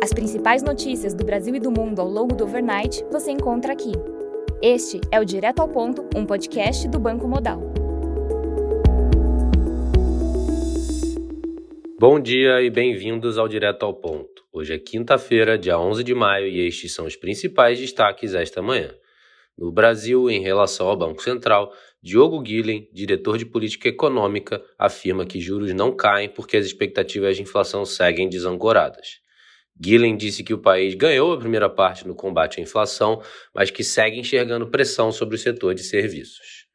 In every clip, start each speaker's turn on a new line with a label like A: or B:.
A: As principais notícias do Brasil e do mundo ao longo do overnight você encontra aqui. Este é o Direto ao Ponto, um podcast do Banco Modal.
B: Bom dia e bem-vindos ao Direto ao Ponto. Hoje é quinta-feira, dia 11 de maio, e estes são os principais destaques esta manhã. No Brasil, em relação ao Banco Central, Diogo Guilhem, diretor de política econômica, afirma que juros não caem porque as expectativas de inflação seguem desancoradas. Guilhem disse que o país ganhou a primeira parte no combate à inflação, mas que segue enxergando pressão sobre o setor de serviços.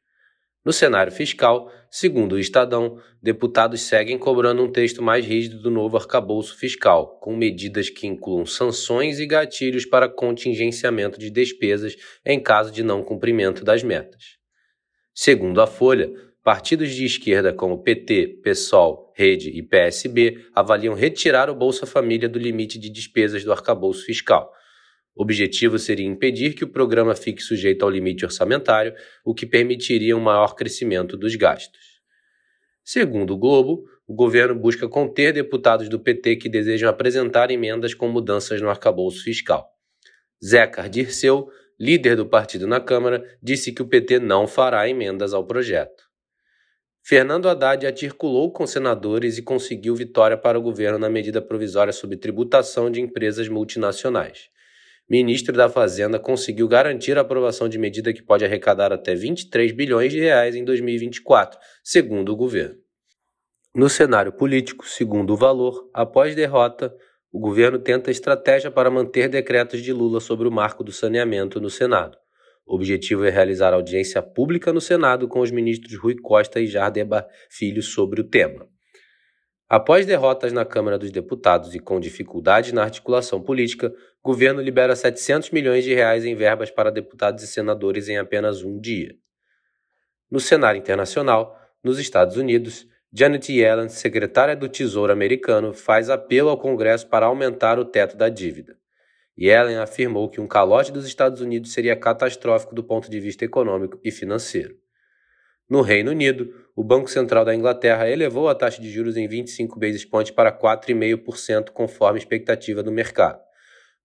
B: No cenário fiscal, segundo o Estadão, deputados seguem cobrando um texto mais rígido do novo arcabouço fiscal, com medidas que incluam sanções e gatilhos para contingenciamento de despesas em caso de não cumprimento das metas. Segundo a Folha, partidos de esquerda como PT, PSOL, Rede e PSB avaliam retirar o Bolsa Família do limite de despesas do arcabouço fiscal. O objetivo seria impedir que o programa fique sujeito ao limite orçamentário, o que permitiria um maior crescimento dos gastos. Segundo o Globo, o governo busca conter deputados do PT que desejam apresentar emendas com mudanças no arcabouço fiscal. Zeca Dirceu, líder do partido na Câmara, disse que o PT não fará emendas ao projeto. Fernando Haddad articulou com senadores e conseguiu vitória para o governo na medida provisória sobre tributação de empresas multinacionais. Ministro da Fazenda conseguiu garantir a aprovação de medida que pode arrecadar até 23 bilhões de reais em 2024, segundo o governo. No cenário político, segundo o valor, após derrota, o governo tenta estratégia para manter decretos de Lula sobre o marco do saneamento no Senado. O objetivo é realizar audiência pública no Senado com os ministros Rui Costa e Jardeba Filho sobre o tema. Após derrotas na Câmara dos Deputados e com dificuldades na articulação política, o governo libera 700 milhões de reais em verbas para deputados e senadores em apenas um dia. No cenário internacional, nos Estados Unidos, Janet Yellen, secretária do Tesouro americano, faz apelo ao Congresso para aumentar o teto da dívida. Yellen afirmou que um calote dos Estados Unidos seria catastrófico do ponto de vista econômico e financeiro. No Reino Unido, o Banco Central da Inglaterra elevou a taxa de juros em 25 basis points para 4,5%, conforme expectativa do mercado.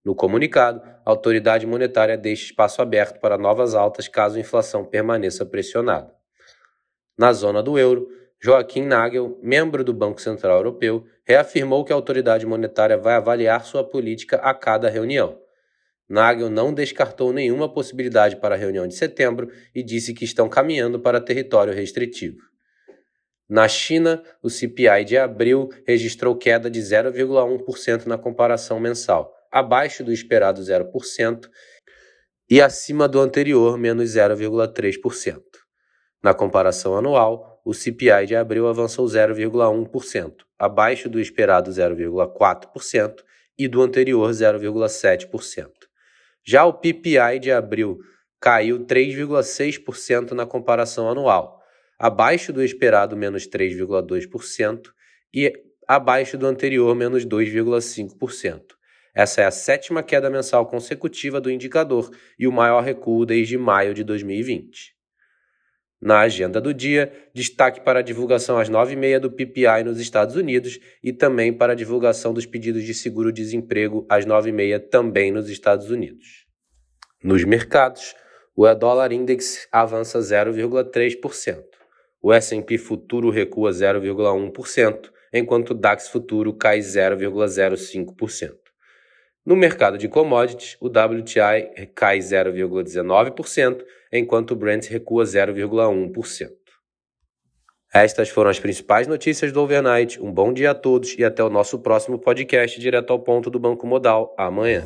B: No comunicado, a autoridade monetária deixa espaço aberto para novas altas caso a inflação permaneça pressionada. Na zona do euro, Joaquim Nagel, membro do Banco Central Europeu, reafirmou que a autoridade monetária vai avaliar sua política a cada reunião. Nagel não descartou nenhuma possibilidade para a reunião de setembro e disse que estão caminhando para território restritivo. Na China, o CPI de abril registrou queda de 0,1% na comparação mensal, abaixo do esperado 0% e acima do anterior, menos 0,3%. Na comparação anual, o CPI de abril avançou 0,1%, abaixo do esperado 0,4% e do anterior 0,7%. Já o PPI de abril caiu 3,6% na comparação anual, abaixo do esperado menos 3,2% e abaixo do anterior menos 2,5%. Essa é a sétima queda mensal consecutiva do indicador e o maior recuo desde maio de 2020. Na agenda do dia, destaque para a divulgação às 9h30 do PPI nos Estados Unidos e também para a divulgação dos pedidos de seguro-desemprego às 9h30 também nos Estados Unidos. Nos mercados, o dólar index avança 0,3%. O S&P futuro recua 0,1%, enquanto o DAX futuro cai 0,05%. No mercado de commodities, o WTI cai 0,19%, enquanto o Brent recua 0,1%. Estas foram as principais notícias do overnight. Um bom dia a todos e até o nosso próximo podcast direto ao ponto do Banco Modal amanhã.